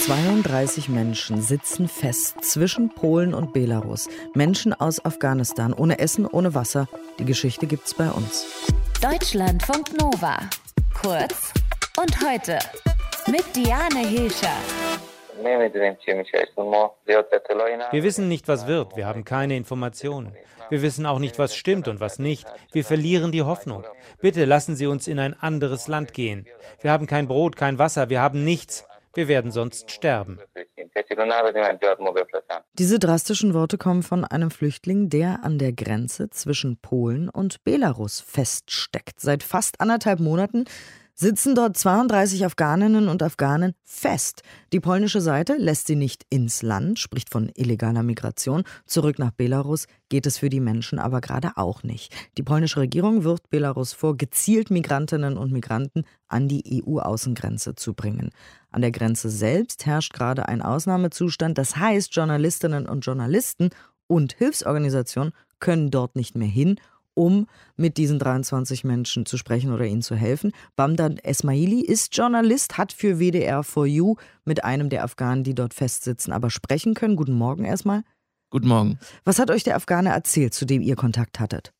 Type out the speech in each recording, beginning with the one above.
32 Menschen sitzen fest zwischen Polen und Belarus. Menschen aus Afghanistan, ohne Essen, ohne Wasser. Die Geschichte gibt's bei uns. Deutschlandfunk Nova. Kurz und heute mit Diane Hilscher. Wir wissen nicht, was wird. Wir haben keine Informationen. Wir wissen auch nicht, was stimmt und was nicht. Wir verlieren die Hoffnung. Bitte lassen Sie uns in ein anderes Land gehen. Wir haben kein Brot, kein Wasser, wir haben nichts. Wir werden sonst sterben. Diese drastischen Worte kommen von einem Flüchtling, der an der Grenze zwischen Polen und Belarus feststeckt. Seit fast anderthalb Monaten sitzen dort 32 Afghaninnen und Afghanen fest. Die polnische Seite lässt sie nicht ins Land, spricht von illegaler Migration. Zurück nach Belarus geht es für die Menschen aber gerade auch nicht. Die polnische Regierung wirft Belarus vor, gezielt Migrantinnen und Migranten an die EU-Außengrenze zu bringen. An der Grenze selbst herrscht gerade ein Ausnahmezustand. Das heißt, Journalistinnen und Journalisten und Hilfsorganisationen können dort nicht mehr hin um mit diesen 23 Menschen zu sprechen oder ihnen zu helfen. Bamdan Esmaili ist Journalist, hat für WDR 4U mit einem der Afghanen, die dort festsitzen, aber sprechen können. Guten Morgen erstmal. Guten Morgen. Was hat euch der Afghane erzählt, zu dem ihr Kontakt hattet?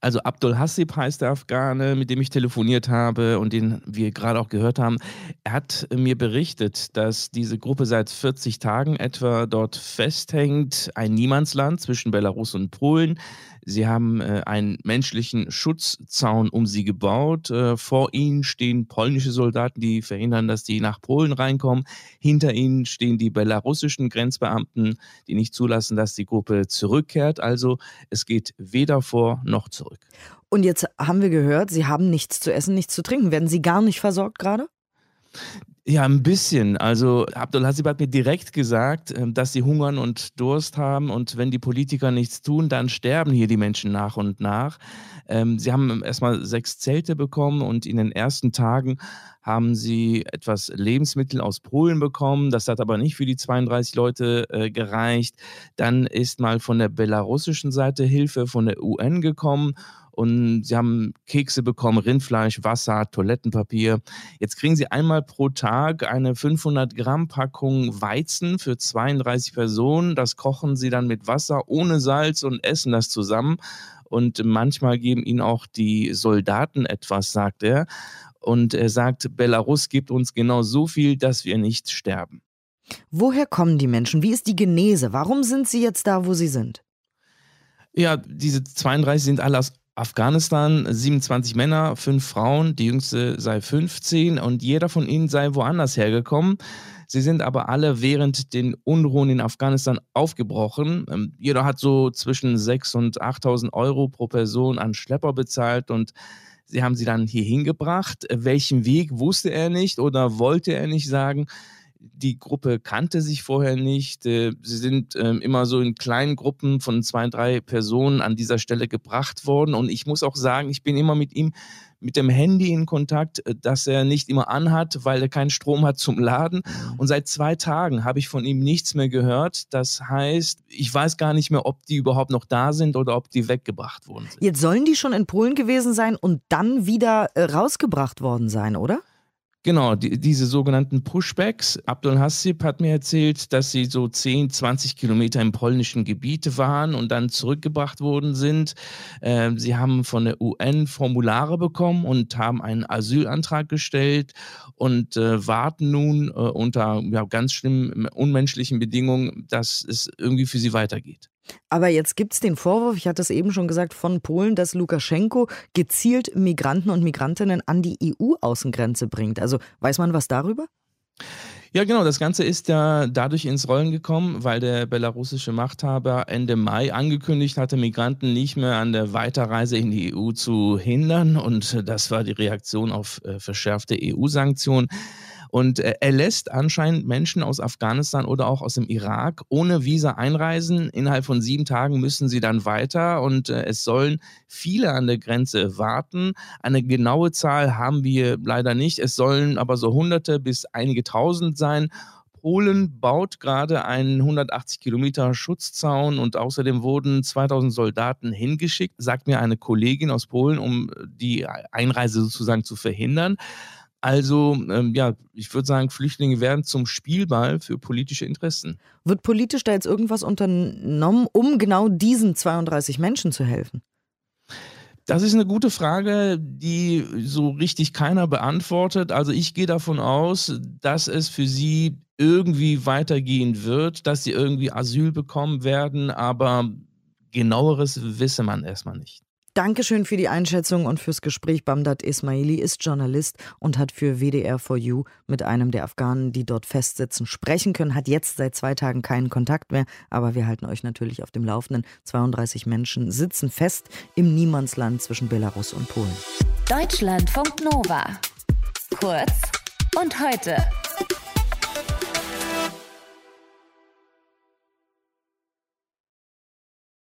Also Abdul Hassib heißt der Afghane, mit dem ich telefoniert habe und den wir gerade auch gehört haben. Er hat mir berichtet, dass diese Gruppe seit 40 Tagen etwa dort festhängt, ein Niemandsland zwischen Belarus und Polen. Sie haben äh, einen menschlichen Schutzzaun um sie gebaut. Äh, vor ihnen stehen polnische Soldaten, die verhindern, dass die nach Polen reinkommen. Hinter ihnen stehen die belarussischen Grenzbeamten, die nicht zulassen, dass die Gruppe zurückkehrt. Also es geht weder vor noch zurück. Und jetzt haben wir gehört, Sie haben nichts zu essen, nichts zu trinken. Werden Sie gar nicht versorgt gerade? Ja, ein bisschen. Also Abdul Hasib hat mir direkt gesagt, ähm, dass sie hungern und Durst haben und wenn die Politiker nichts tun, dann sterben hier die Menschen nach und nach. Ähm, sie haben erstmal sechs Zelte bekommen und in den ersten Tagen haben sie etwas Lebensmittel aus Polen bekommen. Das hat aber nicht für die 32 Leute äh, gereicht. Dann ist mal von der belarussischen Seite Hilfe von der UN gekommen und sie haben Kekse bekommen, Rindfleisch, Wasser, Toilettenpapier. Jetzt kriegen sie einmal pro Tag eine 500 Gramm Packung Weizen für 32 Personen. Das kochen sie dann mit Wasser ohne Salz und essen das zusammen. Und manchmal geben ihnen auch die Soldaten etwas, sagt er. Und er sagt, Belarus gibt uns genau so viel, dass wir nicht sterben. Woher kommen die Menschen? Wie ist die Genese? Warum sind sie jetzt da, wo sie sind? Ja, diese 32 sind alle aus Afghanistan 27 Männer, 5 Frauen, die jüngste sei 15 und jeder von ihnen sei woanders hergekommen. Sie sind aber alle während den Unruhen in Afghanistan aufgebrochen. Ähm, jeder hat so zwischen 6.000 und 8.000 Euro pro Person an Schlepper bezahlt und sie haben sie dann hier hingebracht. Welchen Weg wusste er nicht oder wollte er nicht sagen die Gruppe kannte sich vorher nicht. Äh, sie sind ähm, immer so in kleinen Gruppen von zwei, drei Personen an dieser Stelle gebracht worden. Und ich muss auch sagen, ich bin immer mit ihm mit dem Handy in Kontakt, äh, das er nicht immer anhat, weil er keinen Strom hat zum Laden. Mhm. Und seit zwei Tagen habe ich von ihm nichts mehr gehört. Das heißt, ich weiß gar nicht mehr, ob die überhaupt noch da sind oder ob die weggebracht worden sind. Jetzt sollen die schon in Polen gewesen sein und dann wieder äh, rausgebracht worden sein, oder? Genau, die, diese sogenannten Pushbacks. Abdul Hassib hat mir erzählt, dass sie so 10, 20 Kilometer im polnischen Gebiet waren und dann zurückgebracht worden sind. Äh, sie haben von der UN Formulare bekommen und haben einen Asylantrag gestellt und äh, warten nun äh, unter ja, ganz schlimmen, unmenschlichen Bedingungen, dass es irgendwie für sie weitergeht. Aber jetzt gibt es den Vorwurf, ich hatte es eben schon gesagt, von Polen, dass Lukaschenko gezielt Migranten und Migrantinnen an die EU-Außengrenze bringt. Also weiß man was darüber? Ja, genau. Das Ganze ist ja dadurch ins Rollen gekommen, weil der belarussische Machthaber Ende Mai angekündigt hatte, Migranten nicht mehr an der Weiterreise in die EU zu hindern. Und das war die Reaktion auf äh, verschärfte EU-Sanktionen. Und äh, er lässt anscheinend Menschen aus Afghanistan oder auch aus dem Irak ohne Visa einreisen. Innerhalb von sieben Tagen müssen sie dann weiter und äh, es sollen viele an der Grenze warten. Eine genaue Zahl haben wir leider nicht. Es sollen aber so Hunderte bis einige Tausend sein. Polen baut gerade einen 180 Kilometer Schutzzaun und außerdem wurden 2000 Soldaten hingeschickt, sagt mir eine Kollegin aus Polen, um die Einreise sozusagen zu verhindern. Also ähm, ja, ich würde sagen, Flüchtlinge werden zum Spielball für politische Interessen. Wird politisch da jetzt irgendwas unternommen, um genau diesen 32 Menschen zu helfen? Das ist eine gute Frage, die so richtig keiner beantwortet. Also ich gehe davon aus, dass es für sie irgendwie weitergehen wird, dass sie irgendwie Asyl bekommen werden, aber genaueres wisse man erstmal nicht. Dankeschön für die Einschätzung und fürs Gespräch. Bamdad Ismaili ist Journalist und hat für WDR4U mit einem der Afghanen, die dort festsitzen, sprechen können. Hat jetzt seit zwei Tagen keinen Kontakt mehr, aber wir halten euch natürlich auf dem Laufenden. 32 Menschen sitzen fest im Niemandsland zwischen Belarus und Polen. Deutschlandfunk Nova. Kurz und heute.